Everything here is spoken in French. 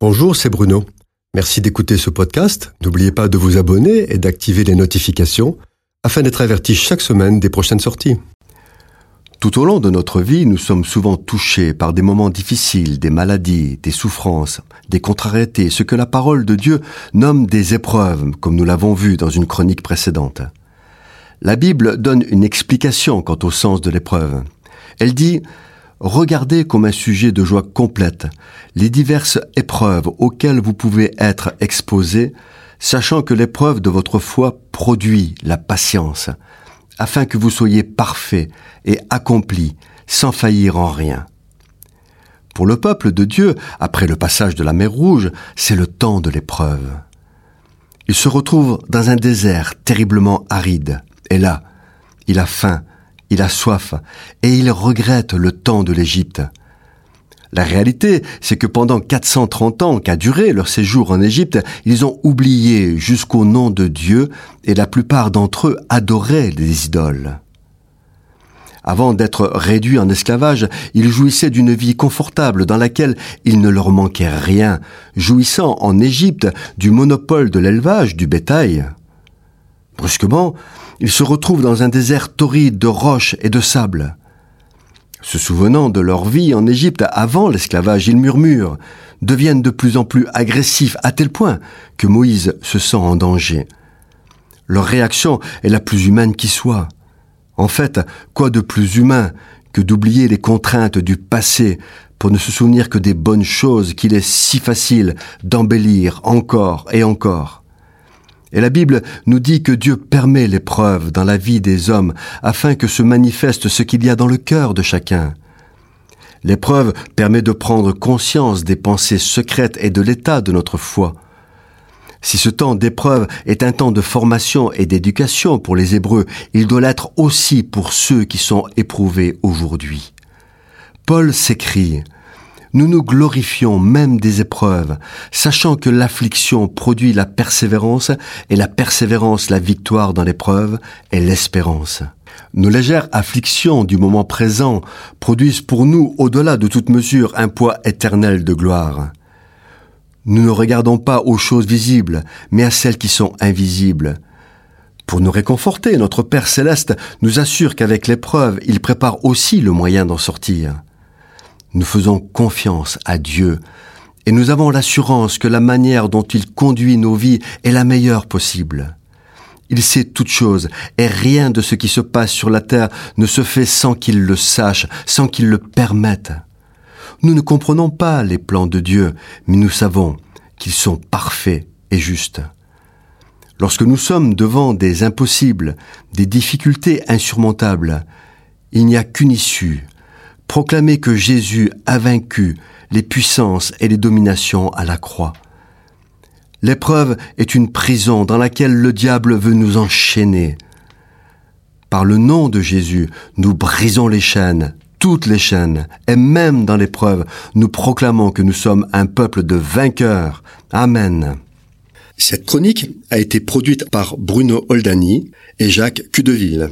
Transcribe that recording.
Bonjour, c'est Bruno. Merci d'écouter ce podcast. N'oubliez pas de vous abonner et d'activer les notifications afin d'être averti chaque semaine des prochaines sorties. Tout au long de notre vie, nous sommes souvent touchés par des moments difficiles, des maladies, des souffrances, des contrariétés, ce que la parole de Dieu nomme des épreuves, comme nous l'avons vu dans une chronique précédente. La Bible donne une explication quant au sens de l'épreuve. Elle dit Regardez comme un sujet de joie complète les diverses épreuves auxquelles vous pouvez être exposés, sachant que l'épreuve de votre foi produit la patience, afin que vous soyez parfaits et accomplis, sans faillir en rien. Pour le peuple de Dieu, après le passage de la mer Rouge, c'est le temps de l'épreuve. Il se retrouve dans un désert terriblement aride, et là, il a faim, il a soif, et il regrette le temps de l'Égypte. La réalité, c'est que pendant 430 ans qu'a duré leur séjour en Égypte, ils ont oublié jusqu'au nom de Dieu, et la plupart d'entre eux adoraient les idoles. Avant d'être réduits en esclavage, ils jouissaient d'une vie confortable dans laquelle il ne leur manquait rien, jouissant en Égypte du monopole de l'élevage du bétail. Brusquement, ils se retrouvent dans un désert torride de roches et de sable. Se souvenant de leur vie en Égypte avant l'esclavage, ils murmurent, deviennent de plus en plus agressifs à tel point que Moïse se sent en danger. Leur réaction est la plus humaine qui soit. En fait, quoi de plus humain que d'oublier les contraintes du passé pour ne se souvenir que des bonnes choses qu'il est si facile d'embellir encore et encore? Et la Bible nous dit que Dieu permet l'épreuve dans la vie des hommes afin que se manifeste ce qu'il y a dans le cœur de chacun. L'épreuve permet de prendre conscience des pensées secrètes et de l'état de notre foi. Si ce temps d'épreuve est un temps de formation et d'éducation pour les Hébreux, il doit l'être aussi pour ceux qui sont éprouvés aujourd'hui. Paul s'écrit nous nous glorifions même des épreuves, sachant que l'affliction produit la persévérance et la persévérance la victoire dans l'épreuve et l'espérance. Nos légères afflictions du moment présent produisent pour nous, au-delà de toute mesure, un poids éternel de gloire. Nous ne regardons pas aux choses visibles, mais à celles qui sont invisibles. Pour nous réconforter, notre Père céleste nous assure qu'avec l'épreuve, il prépare aussi le moyen d'en sortir. Nous faisons confiance à Dieu et nous avons l'assurance que la manière dont il conduit nos vies est la meilleure possible. Il sait toutes choses et rien de ce qui se passe sur la terre ne se fait sans qu'il le sache, sans qu'il le permette. Nous ne comprenons pas les plans de Dieu, mais nous savons qu'ils sont parfaits et justes. Lorsque nous sommes devant des impossibles, des difficultés insurmontables, il n'y a qu'une issue, proclamer que Jésus a vaincu les puissances et les dominations à la croix. L'épreuve est une prison dans laquelle le diable veut nous enchaîner. Par le nom de Jésus, nous brisons les chaînes, toutes les chaînes, et même dans l'épreuve, nous proclamons que nous sommes un peuple de vainqueurs. Amen. Cette chronique a été produite par Bruno Oldani et Jacques Cudeville.